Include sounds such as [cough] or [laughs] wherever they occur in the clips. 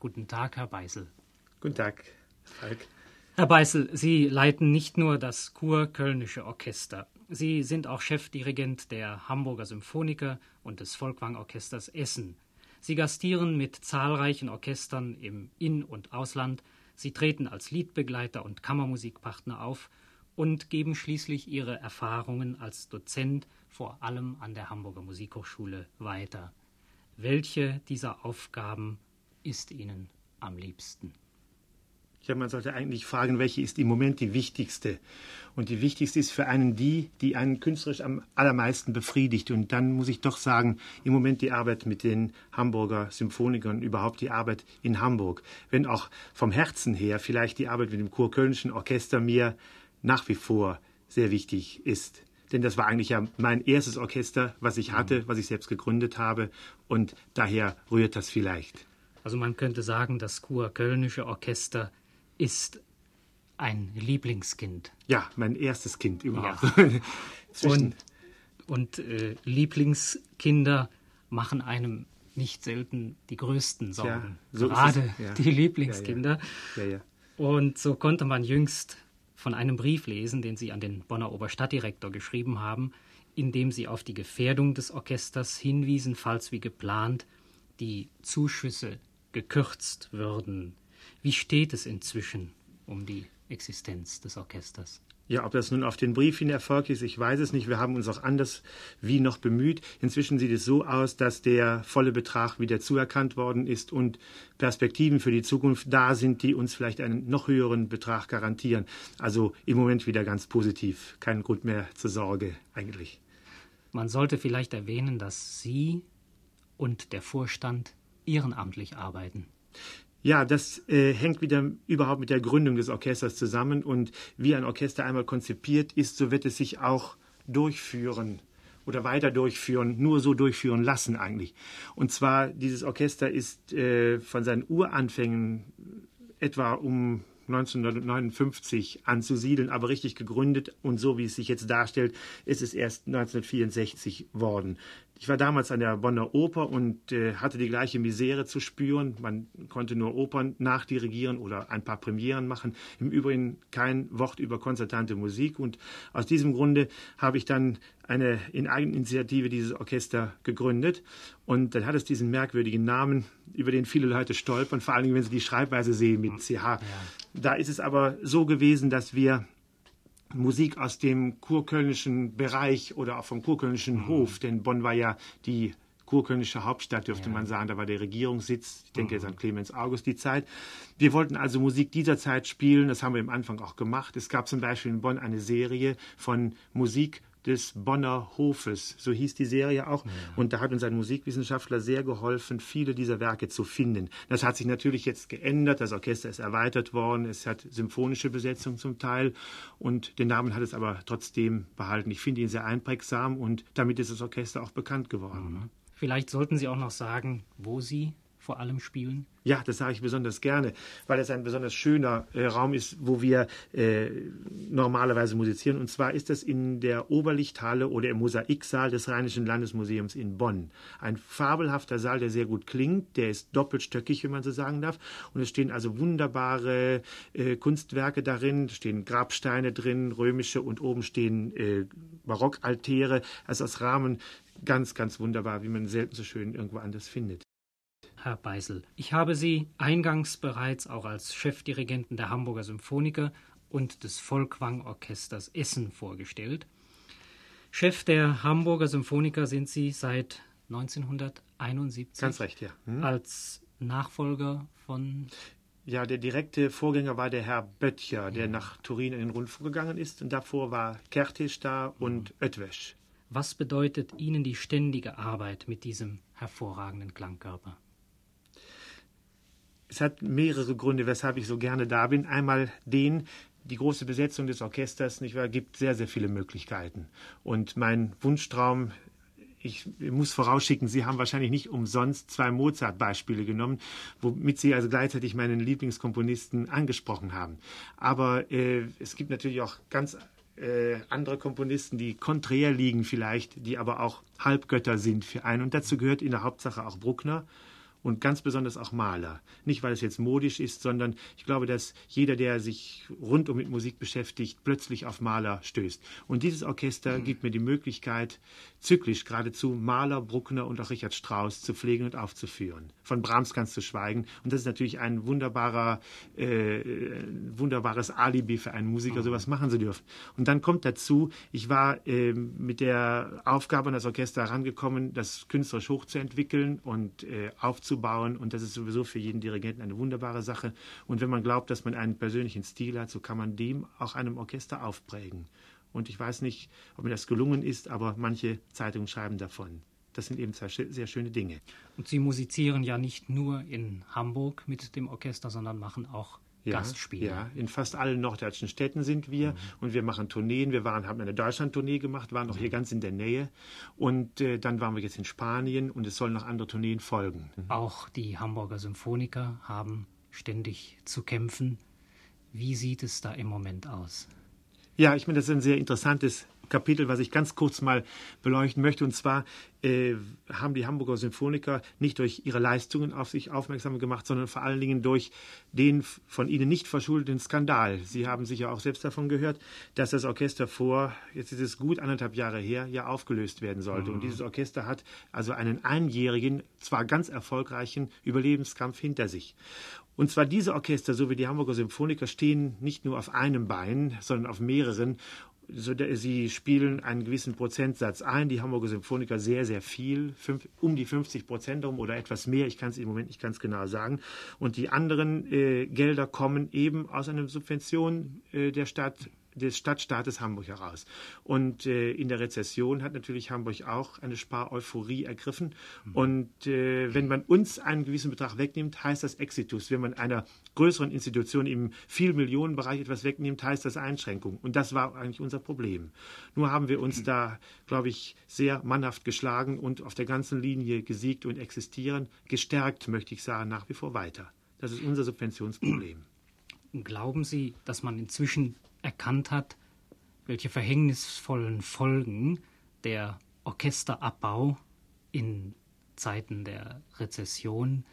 Guten Tag, Herr Beißel. Guten Tag, Falk. Herr Beißel, Sie leiten nicht nur das Kurkölnische Orchester. Sie sind auch Chefdirigent der Hamburger Symphoniker und des Volkwang-Orchesters Essen. Sie gastieren mit zahlreichen Orchestern im In- und Ausland. Sie treten als Liedbegleiter und Kammermusikpartner auf und geben schließlich ihre Erfahrungen als Dozent vor allem an der Hamburger Musikhochschule weiter. Welche dieser Aufgaben ist Ihnen am liebsten? Ja, man sollte eigentlich fragen, welche ist im Moment die wichtigste. Und die wichtigste ist für einen die, die einen künstlerisch am allermeisten befriedigt. Und dann muss ich doch sagen, im Moment die Arbeit mit den Hamburger Symphonikern, überhaupt die Arbeit in Hamburg. Wenn auch vom Herzen her vielleicht die Arbeit mit dem Kurkölnischen Orchester mir nach wie vor sehr wichtig ist. Denn das war eigentlich ja mein erstes Orchester, was ich hatte, was ich selbst gegründet habe. Und daher rührt das vielleicht. Also man könnte sagen, das Kurkölnische Orchester ist ein Lieblingskind. Ja, mein erstes Kind überhaupt. Ja. [laughs] und und äh, Lieblingskinder machen einem nicht selten die größten Sorgen. Ja, so Gerade ja. die Lieblingskinder. Ja, und so konnte man jüngst von einem Brief lesen, den Sie an den Bonner Oberstadtdirektor geschrieben haben, in dem Sie auf die Gefährdung des Orchesters hinwiesen, falls wie geplant die Zuschüsse gekürzt würden. Wie steht es inzwischen um die Existenz des Orchesters? Ja, ob das nun auf den Brief hin erfolgt ist, ich weiß es nicht. Wir haben uns auch anders wie noch bemüht. Inzwischen sieht es so aus, dass der volle Betrag wieder zuerkannt worden ist und Perspektiven für die Zukunft da sind, die uns vielleicht einen noch höheren Betrag garantieren. Also im Moment wieder ganz positiv. Kein Grund mehr zur Sorge eigentlich. Man sollte vielleicht erwähnen, dass Sie und der Vorstand ehrenamtlich arbeiten. Ja, das äh, hängt wieder überhaupt mit der Gründung des Orchesters zusammen und wie ein Orchester einmal konzipiert ist, so wird es sich auch durchführen oder weiter durchführen, nur so durchführen lassen eigentlich. Und zwar, dieses Orchester ist äh, von seinen Uranfängen etwa um 1959 anzusiedeln, aber richtig gegründet und so wie es sich jetzt darstellt, ist es erst 1964 worden. Ich war damals an der Bonner Oper und äh, hatte die gleiche Misere zu spüren. Man konnte nur Opern nachdirigieren oder ein paar Premieren machen. Im Übrigen kein Wort über konzertante Musik. Und aus diesem Grunde habe ich dann eine in Eigeninitiative dieses Orchester gegründet. Und dann hat es diesen merkwürdigen Namen, über den viele Leute stolpern, vor allem wenn sie die Schreibweise sehen mit CH. Ja. Da ist es aber so gewesen, dass wir Musik aus dem kurkölnischen Bereich oder auch vom kurkölnischen mhm. Hof, denn Bonn war ja die kurkölnische Hauptstadt, dürfte ja. man sagen. Da war der Regierungssitz. Ich denke mhm. jetzt an Clemens August die Zeit. Wir wollten also Musik dieser Zeit spielen. Das haben wir am Anfang auch gemacht. Es gab zum Beispiel in Bonn eine Serie von Musik des Bonner Hofes, so hieß die Serie auch. Ja. Und da hat uns ein Musikwissenschaftler sehr geholfen, viele dieser Werke zu finden. Das hat sich natürlich jetzt geändert, das Orchester ist erweitert worden, es hat symphonische Besetzung zum Teil und den Namen hat es aber trotzdem behalten. Ich finde ihn sehr einprägsam und damit ist das Orchester auch bekannt geworden. Mhm. Vielleicht sollten Sie auch noch sagen, wo Sie vor allem spielen? Ja, das sage ich besonders gerne, weil es ein besonders schöner äh, Raum ist, wo wir äh, normalerweise musizieren. Und zwar ist das in der Oberlichthalle oder im Mosaiksaal des Rheinischen Landesmuseums in Bonn. Ein fabelhafter Saal, der sehr gut klingt. Der ist doppelstöckig, wenn man so sagen darf. Und es stehen also wunderbare äh, Kunstwerke darin. Es stehen Grabsteine drin, römische und oben stehen äh, Barockaltäre. Also als Rahmen ganz, ganz wunderbar, wie man selten so schön irgendwo anders findet. Herr Beisel. Ich habe Sie eingangs bereits auch als Chefdirigenten der Hamburger Symphoniker und des Volkwang-Orchesters Essen vorgestellt. Chef der Hamburger Symphoniker sind Sie seit 1971. Ganz recht, ja. Hm? Als Nachfolger von. Ja, der direkte Vorgänger war der Herr Böttcher, der ja. nach Turin in den Rundfunk gegangen ist. Und davor war Kertész da und mhm. Oetwesch. Was bedeutet Ihnen die ständige Arbeit mit diesem hervorragenden Klangkörper? Es hat mehrere Gründe, weshalb ich so gerne da bin. Einmal den, die große Besetzung des Orchesters, nicht wahr, gibt sehr, sehr viele Möglichkeiten. Und mein Wunschtraum, ich muss vorausschicken, Sie haben wahrscheinlich nicht umsonst zwei Mozart-Beispiele genommen, womit Sie also gleichzeitig meinen Lieblingskomponisten angesprochen haben. Aber äh, es gibt natürlich auch ganz äh, andere Komponisten, die konträr liegen vielleicht, die aber auch Halbgötter sind für einen. Und dazu gehört in der Hauptsache auch Bruckner und ganz besonders auch Maler. Nicht, weil es jetzt modisch ist, sondern ich glaube, dass jeder, der sich rundum mit Musik beschäftigt, plötzlich auf Maler stößt. Und dieses Orchester mhm. gibt mir die Möglichkeit, zyklisch geradezu Maler, Bruckner und auch Richard Strauss zu pflegen und aufzuführen. Von Brahms ganz zu schweigen. Und das ist natürlich ein wunderbarer, äh, wunderbares Alibi für einen Musiker, mhm. sowas machen zu dürfen. Und dann kommt dazu, ich war äh, mit der Aufgabe an das Orchester herangekommen, das künstlerisch hochzuentwickeln und äh, aufzubauen. Und das ist sowieso für jeden Dirigenten eine wunderbare Sache. Und wenn man glaubt, dass man einen persönlichen Stil hat, so kann man dem auch einem Orchester aufprägen. Und ich weiß nicht, ob mir das gelungen ist, aber manche Zeitungen schreiben davon. Das sind eben zwei sehr schöne Dinge. Und Sie musizieren ja nicht nur in Hamburg mit dem Orchester, sondern machen auch ja, Gastspiele. Ja, in fast allen norddeutschen Städten sind wir mhm. und wir machen Tourneen. Wir waren, haben eine Deutschland-Tournee gemacht, waren auch mhm. hier ganz in der Nähe und äh, dann waren wir jetzt in Spanien und es sollen noch andere Tourneen folgen. Mhm. Auch die Hamburger Symphoniker haben ständig zu kämpfen. Wie sieht es da im Moment aus? Ja, ich meine, das ist ein sehr interessantes Kapitel, was ich ganz kurz mal beleuchten möchte. Und zwar äh, haben die Hamburger Symphoniker nicht durch ihre Leistungen auf sich aufmerksam gemacht, sondern vor allen Dingen durch den von ihnen nicht verschuldeten Skandal. Sie haben sicher auch selbst davon gehört, dass das Orchester vor, jetzt ist es gut anderthalb Jahre her, ja aufgelöst werden sollte. Mhm. Und dieses Orchester hat also einen einjährigen, zwar ganz erfolgreichen Überlebenskampf hinter sich. Und zwar diese Orchester, so wie die Hamburger Symphoniker, stehen nicht nur auf einem Bein, sondern auf mehreren so, sie spielen einen gewissen Prozentsatz ein. Die Hamburger Symphoniker sehr, sehr viel, fünf, um die 50 Prozent um oder etwas mehr. Ich kann es im Moment nicht ganz genau sagen. Und die anderen äh, Gelder kommen eben aus einer Subvention äh, der Stadt des Stadtstaates Hamburg heraus. Und äh, in der Rezession hat natürlich Hamburg auch eine Spareuphorie ergriffen. Mhm. Und äh, wenn man uns einen gewissen Betrag wegnimmt, heißt das Exitus. Wenn man einer größeren Institution im Vielmillionenbereich etwas wegnimmt, heißt das Einschränkung. Und das war eigentlich unser Problem. Nur haben wir uns mhm. da, glaube ich, sehr mannhaft geschlagen und auf der ganzen Linie gesiegt und existieren. Gestärkt, möchte ich sagen, nach wie vor weiter. Das ist unser Subventionsproblem. Glauben Sie, dass man inzwischen erkannt hat, welche verhängnisvollen Folgen der Orchesterabbau in Zeiten der Rezession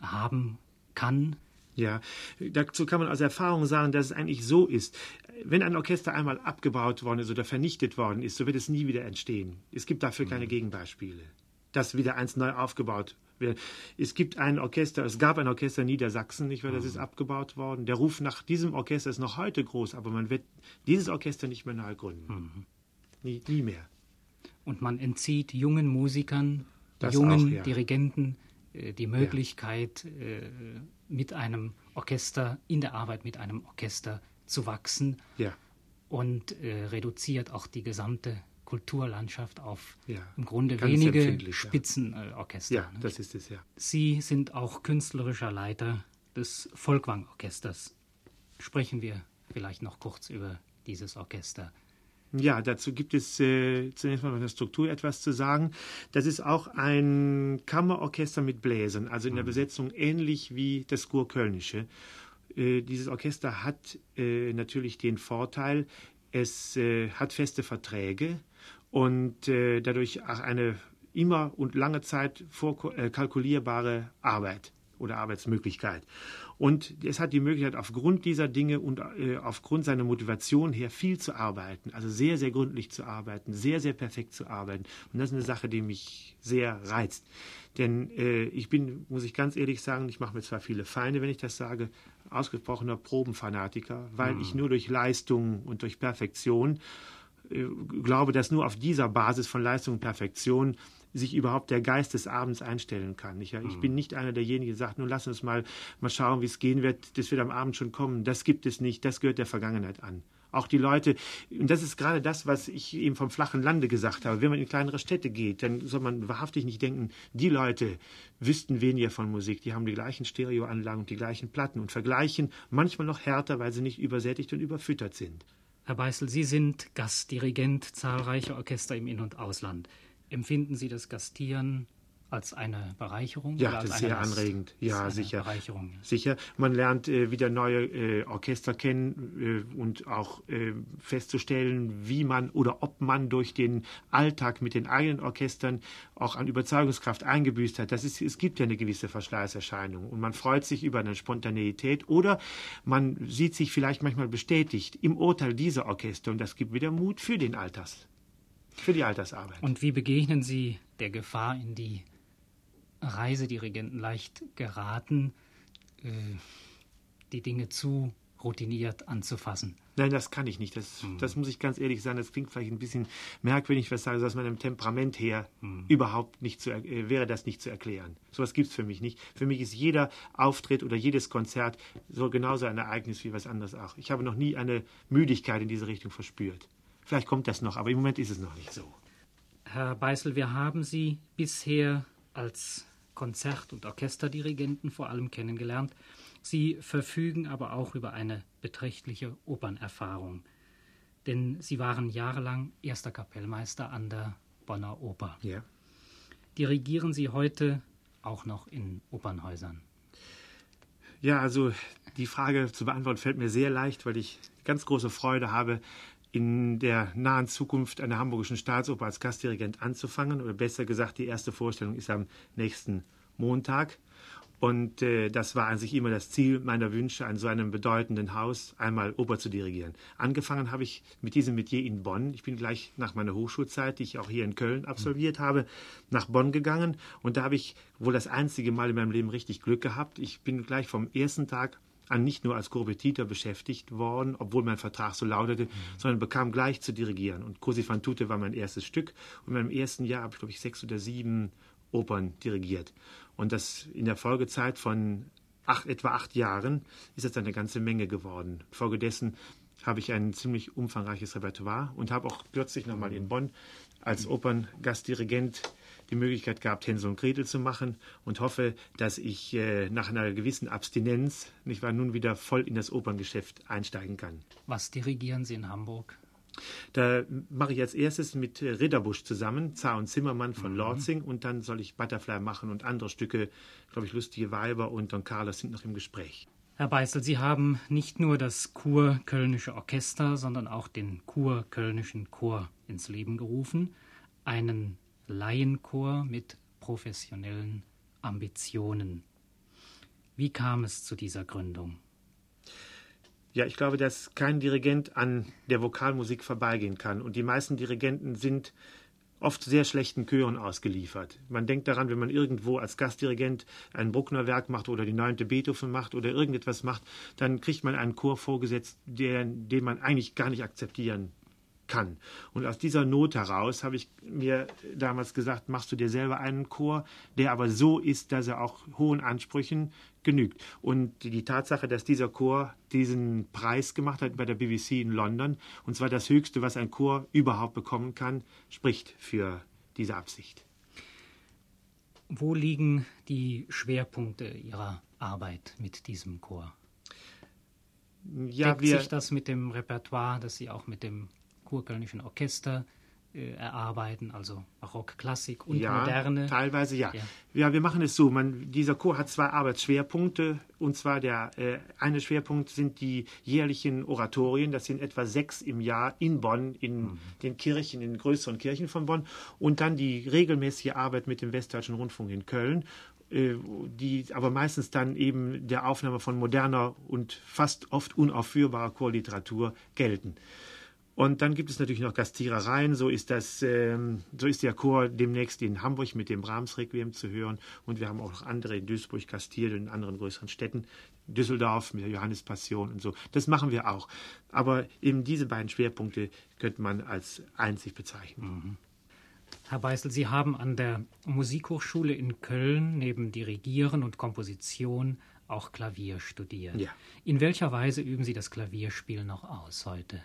haben kann. Ja, dazu kann man aus Erfahrung sagen, dass es eigentlich so ist. Wenn ein Orchester einmal abgebaut worden ist oder vernichtet worden ist, so wird es nie wieder entstehen. Es gibt dafür keine mhm. Gegenbeispiele, dass wieder eins neu aufgebaut es gibt ein Orchester, es gab ein Orchester in Niedersachsen, nicht wahr? Das ist mhm. abgebaut worden. Der Ruf nach diesem Orchester ist noch heute groß, aber man wird dieses Orchester nicht mehr neu gründen. Mhm. Nie, nie mehr. Und man entzieht jungen Musikern, das jungen auch, ja. Dirigenten äh, die Möglichkeit, ja. äh, mit einem Orchester, in der Arbeit mit einem Orchester zu wachsen. Ja. Und äh, reduziert auch die gesamte Kulturlandschaft auf ja, im Grunde wenige Spitzenorchester. Ja, ja das ist es, ja. Sie sind auch künstlerischer Leiter des Volkwang-Orchesters. Sprechen wir vielleicht noch kurz über dieses Orchester. Ja, dazu gibt es äh, zunächst mal von der Struktur etwas zu sagen. Das ist auch ein Kammerorchester mit Bläsern, also in der mhm. Besetzung ähnlich wie das Kurkölnische. Äh, dieses Orchester hat äh, natürlich den Vorteil, es äh, hat feste Verträge und äh, dadurch auch eine immer und lange Zeit vorkalkulierbare äh, Arbeit oder Arbeitsmöglichkeit. Und es hat die Möglichkeit, aufgrund dieser Dinge und äh, aufgrund seiner Motivation her viel zu arbeiten, also sehr, sehr gründlich zu arbeiten, sehr, sehr perfekt zu arbeiten. Und das ist eine Sache, die mich sehr reizt. Denn äh, ich bin, muss ich ganz ehrlich sagen, ich mache mir zwar viele Feinde, wenn ich das sage, ausgesprochener Probenfanatiker, weil mhm. ich nur durch Leistung und durch Perfektion glaube, dass nur auf dieser Basis von Leistung und Perfektion sich überhaupt der Geist des Abends einstellen kann. Ich, ich bin mhm. nicht einer derjenigen, der sagt, nun lass uns mal, mal schauen, wie es gehen wird, das wird am Abend schon kommen. Das gibt es nicht, das gehört der Vergangenheit an. Auch die Leute, und das ist gerade das, was ich eben vom flachen Lande gesagt habe, wenn man in kleinere Städte geht, dann soll man wahrhaftig nicht denken, die Leute wüssten weniger von Musik, die haben die gleichen Stereoanlagen und die gleichen Platten und vergleichen manchmal noch härter, weil sie nicht übersättigt und überfüttert sind. Herr Beißel, Sie sind Gastdirigent zahlreicher Orchester im In- und Ausland. Empfinden Sie das Gastieren als eine Bereicherung? Ja, das ist sehr anregend. Ja, sicher. Bereicherung. Sicher. Man lernt äh, wieder neue äh, Orchester kennen äh, und auch äh, festzustellen, wie man oder ob man durch den Alltag mit den eigenen Orchestern auch an Überzeugungskraft eingebüßt hat. Das ist, es gibt ja eine gewisse Verschleißerscheinung und man freut sich über eine Spontaneität oder man sieht sich vielleicht manchmal bestätigt im Urteil dieser Orchester und das gibt wieder Mut für den Alters, für die Altersarbeit. Und wie begegnen Sie der Gefahr, in die Reisedirigenten leicht geraten, äh, die Dinge zu routiniert anzufassen. Nein, das kann ich nicht. Das, mhm. das muss ich ganz ehrlich sagen. Das klingt vielleicht ein bisschen merkwürdig, was sage, aus meinem Temperament her mhm. überhaupt nicht zu, äh, wäre das nicht zu erklären. Sowas gibt es für mich nicht. Für mich ist jeder Auftritt oder jedes Konzert so genauso ein Ereignis wie was anderes auch. Ich habe noch nie eine Müdigkeit in diese Richtung verspürt. Vielleicht kommt das noch, aber im Moment ist es noch nicht so. Herr Beißel, wir haben Sie bisher als Konzert- und Orchesterdirigenten vor allem kennengelernt. Sie verfügen aber auch über eine beträchtliche Opernerfahrung, denn Sie waren jahrelang erster Kapellmeister an der Bonner Oper. Ja. Dirigieren Sie heute auch noch in Opernhäusern? Ja, also die Frage zu beantworten fällt mir sehr leicht, weil ich ganz große Freude habe, in der nahen Zukunft an der Hamburgischen Staatsoper als Gastdirigent anzufangen. Oder besser gesagt, die erste Vorstellung ist am nächsten Montag. Und äh, das war an sich immer das Ziel meiner Wünsche, an so einem bedeutenden Haus einmal Oper zu dirigieren. Angefangen habe ich mit diesem Metier in Bonn. Ich bin gleich nach meiner Hochschulzeit, die ich auch hier in Köln absolviert habe, nach Bonn gegangen. Und da habe ich wohl das einzige Mal in meinem Leben richtig Glück gehabt. Ich bin gleich vom ersten Tag nicht nur als Korrepetitor beschäftigt worden, obwohl mein Vertrag so lautete, mhm. sondern bekam gleich zu dirigieren. Und Cosi fan tutte war mein erstes Stück. Und in meinem ersten Jahr habe ich, glaube ich, sechs oder sieben Opern dirigiert. Und das in der Folgezeit von acht, etwa acht Jahren ist das eine ganze Menge geworden. Folgedessen habe ich ein ziemlich umfangreiches Repertoire und habe auch kürzlich nochmal in Bonn als Operngastdirigent die Möglichkeit gehabt, Hänsel und Gretel zu machen und hoffe, dass ich äh, nach einer gewissen Abstinenz nicht wahr, nun wieder voll in das Operngeschäft einsteigen kann. Was dirigieren Sie in Hamburg? Da mache ich als erstes mit Ridderbusch zusammen, Zar und Zimmermann von mhm. Lorzing und dann soll ich Butterfly machen und andere Stücke, glaube ich, Lustige Weiber und Don Carlos sind noch im Gespräch. Herr Beißel, Sie haben nicht nur das Kur-Kölnische Orchester, sondern auch den Kur-Kölnischen Chor ins Leben gerufen. Einen Laienchor mit professionellen Ambitionen. Wie kam es zu dieser Gründung? Ja, ich glaube, dass kein Dirigent an der Vokalmusik vorbeigehen kann. Und die meisten Dirigenten sind oft sehr schlechten Chören ausgeliefert. Man denkt daran, wenn man irgendwo als Gastdirigent ein Bruckner Werk macht oder die neunte Beethoven macht oder irgendetwas macht, dann kriegt man einen Chor vorgesetzt, der, den man eigentlich gar nicht akzeptieren kann. Und aus dieser Not heraus habe ich mir damals gesagt, machst du dir selber einen Chor, der aber so ist, dass er auch hohen Ansprüchen genügt. Und die Tatsache, dass dieser Chor diesen Preis gemacht hat bei der BBC in London, und zwar das Höchste, was ein Chor überhaupt bekommen kann, spricht für diese Absicht. Wo liegen die Schwerpunkte Ihrer Arbeit mit diesem Chor? Ja, Deckt wir, sich das mit dem Repertoire, das Sie auch mit dem kurkölnischen Orchester äh, erarbeiten, also Barock, Klassik und ja, Moderne? Teilweise ja. ja. ja. wir machen es so. Man, dieser Chor hat zwei Arbeitsschwerpunkte. Und zwar der äh, eine Schwerpunkt sind die jährlichen Oratorien. Das sind etwa sechs im Jahr in Bonn, in mhm. den Kirchen, in den größeren Kirchen von Bonn. Und dann die regelmäßige Arbeit mit dem Westdeutschen Rundfunk in Köln äh, die aber meistens dann eben der Aufnahme von moderner und fast oft unaufführbarer Chorliteratur gelten. Und dann gibt es natürlich noch Gastierereien. So ist das, ähm, so ist der Chor demnächst in Hamburg mit dem Brahms-Requiem zu hören. Und wir haben auch noch andere in Duisburg gastiert und in anderen größeren Städten. Düsseldorf mit der Johannespassion und so. Das machen wir auch. Aber eben diese beiden Schwerpunkte könnte man als einzig bezeichnen. Mhm. Herr Beißel, Sie haben an der Musikhochschule in Köln neben Dirigieren und Komposition auch Klavier studiert. Ja. In welcher Weise üben Sie das Klavierspiel noch aus heute?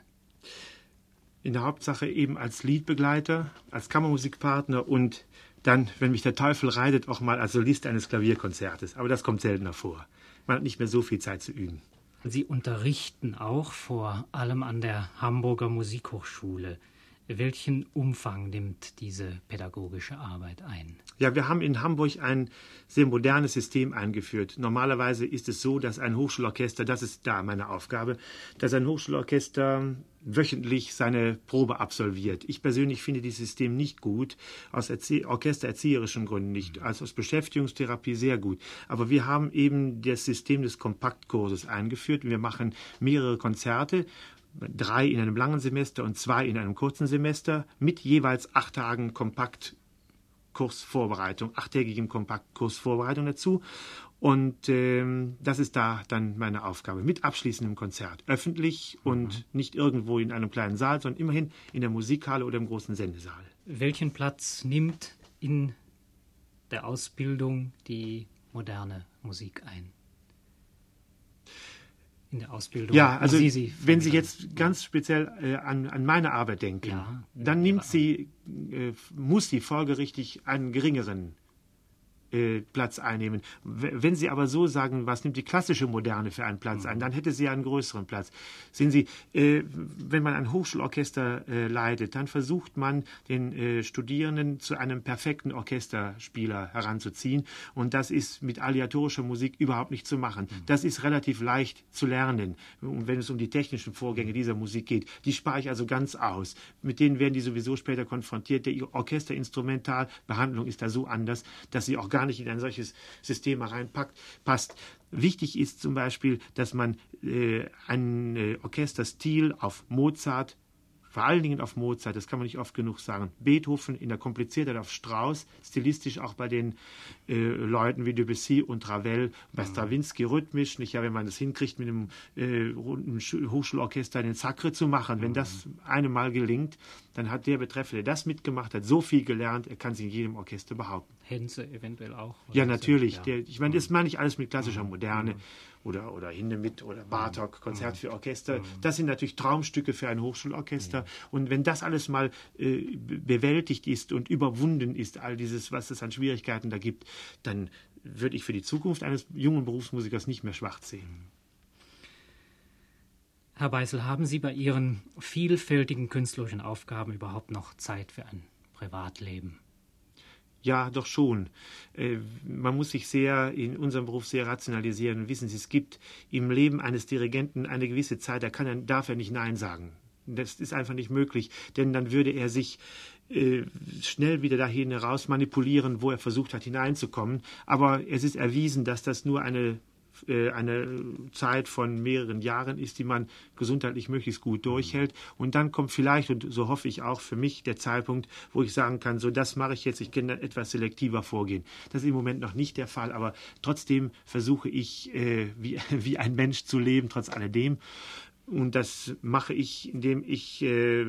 In der Hauptsache eben als Liedbegleiter, als Kammermusikpartner und dann, wenn mich der Teufel reitet, auch mal als Solist eines Klavierkonzertes. Aber das kommt seltener vor. Man hat nicht mehr so viel Zeit zu üben. Sie unterrichten auch vor allem an der Hamburger Musikhochschule. Welchen Umfang nimmt diese pädagogische Arbeit ein? Ja, wir haben in Hamburg ein sehr modernes System eingeführt. Normalerweise ist es so, dass ein Hochschulorchester, das ist da meine Aufgabe, dass ein Hochschulorchester wöchentlich seine Probe absolviert. Ich persönlich finde dieses System nicht gut, aus Erzie orchestererzieherischen Gründen nicht, also aus Beschäftigungstherapie sehr gut. Aber wir haben eben das System des Kompaktkurses eingeführt. Wir machen mehrere Konzerte drei in einem langen Semester und zwei in einem kurzen Semester mit jeweils acht Tagen Kompaktkursvorbereitung, achttägigen Kompaktkursvorbereitung dazu. Und ähm, das ist da dann meine Aufgabe mit abschließendem Konzert. Öffentlich mhm. und nicht irgendwo in einem kleinen Saal, sondern immerhin in der Musikhalle oder im großen Sendesaal. Welchen Platz nimmt in der Ausbildung die moderne Musik ein? In der Ausbildung. Ja, also Sie sie wenn Sie jetzt ganz speziell äh, an, an meine Arbeit denken, ja, dann nimmt sie, äh, muss sie folgerichtig einen geringeren äh, Platz einnehmen. Wenn Sie aber so sagen, was nimmt die klassische Moderne für einen Platz ein, mhm. dann hätte sie einen größeren Platz. Sehen Sie, äh, wenn man ein Hochschulorchester äh, leitet, dann versucht man, den Studierenden zu einem perfekten Orchesterspieler heranzuziehen. Und das ist mit aleatorischer Musik überhaupt nicht zu machen. Mhm. Das ist relativ leicht zu lernen, wenn es um die technischen Vorgänge dieser Musik geht. Die spare ich also ganz aus. Mit denen werden die sowieso später konfrontiert. Der Orchesterinstrumentalbehandlung ist da so anders, dass sie auch gar gar nicht in ein solches System reinpackt, passt. Wichtig ist zum Beispiel, dass man äh, einen äh, Orchesterstil auf Mozart, vor allen Dingen auf Mozart, das kann man nicht oft genug sagen. Beethoven in der Kompliziertheit auf Strauss, stilistisch auch bei den äh, Leuten wie Debussy und Ravel, bei mhm. Stravinsky rhythmisch, nicht ja, wenn man das hinkriegt, mit einem äh, runden Hochschulorchester den Sacre zu machen. Wenn das mhm. einem Mal gelingt, dann hat der Betreffende, der das mitgemacht hat, so viel gelernt, er kann sich in jedem Orchester behaupten. Henze eventuell auch. Ja, natürlich. Ja. Der, ich meine, das meine ich alles mit klassischer Moderne. Mhm oder, oder Hindemith oder Bartok, Konzert für Orchester. Das sind natürlich Traumstücke für ein Hochschulorchester. Und wenn das alles mal äh, bewältigt ist und überwunden ist, all dieses, was es an Schwierigkeiten da gibt, dann würde ich für die Zukunft eines jungen Berufsmusikers nicht mehr schwarz sehen. Herr Beißel, haben Sie bei Ihren vielfältigen künstlerischen Aufgaben überhaupt noch Zeit für ein Privatleben? Ja, doch schon. Äh, man muss sich sehr in unserem Beruf sehr rationalisieren. Wissen Sie, es gibt im Leben eines Dirigenten eine gewisse Zeit, da kann er, darf er nicht Nein sagen. Das ist einfach nicht möglich, denn dann würde er sich äh, schnell wieder dahin heraus manipulieren, wo er versucht hat hineinzukommen. Aber es ist erwiesen, dass das nur eine eine Zeit von mehreren Jahren ist, die man gesundheitlich möglichst gut durchhält. Und dann kommt vielleicht, und so hoffe ich auch für mich, der Zeitpunkt, wo ich sagen kann, so das mache ich jetzt, ich kann etwas selektiver vorgehen. Das ist im Moment noch nicht der Fall, aber trotzdem versuche ich, äh, wie, [laughs] wie ein Mensch zu leben, trotz alledem. Und das mache ich, indem ich äh,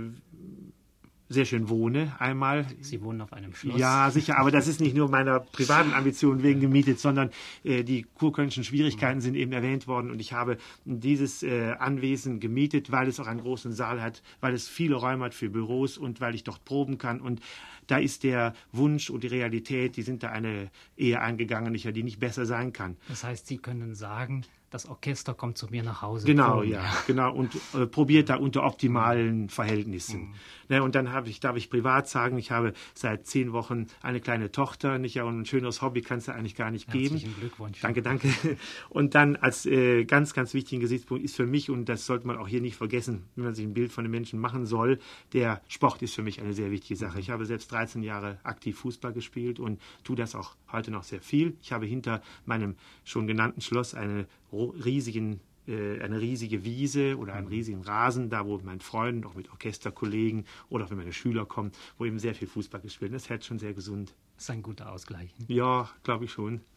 sehr schön wohne. Einmal. Sie wohnen auf einem Schloss. Ja, sicher, aber das ist nicht nur meiner privaten Ambition wegen gemietet, sondern äh, die kurkölnischen Schwierigkeiten sind eben erwähnt worden und ich habe dieses äh, Anwesen gemietet, weil es auch einen großen Saal hat, weil es viele Räume hat für Büros und weil ich dort proben kann und da ist der Wunsch und die Realität, die sind da eine Ehe eingegangen, die nicht besser sein kann. Das heißt, Sie können sagen, das Orchester kommt zu mir nach Hause. Genau, ja, ja, genau und äh, probiert da unter optimalen Verhältnissen. Mhm. Ne, und dann habe ich, darf ich privat sagen, ich habe seit zehn Wochen eine kleine Tochter, nicht ja, und ein schöneres Hobby kann es ja eigentlich gar nicht Herzlichen geben. Glückwunsch. Danke, danke. [laughs] Und dann als äh, ganz, ganz wichtigen Gesichtspunkt ist für mich, und das sollte man auch hier nicht vergessen, wenn man sich ein Bild von den Menschen machen soll, der Sport ist für mich eine sehr wichtige Sache. Ich habe selbst 13 Jahre aktiv Fußball gespielt und tue das auch heute noch sehr viel. Ich habe hinter meinem schon genannten Schloss eine riesigen eine riesige Wiese oder einen riesigen Rasen, da wo mein Freund, auch mit Orchesterkollegen oder auch wenn meine Schüler kommen, wo eben sehr viel Fußball gespielt wird. Das hält schon sehr gesund. Das ist ein guter Ausgleich. Ja, glaube ich schon.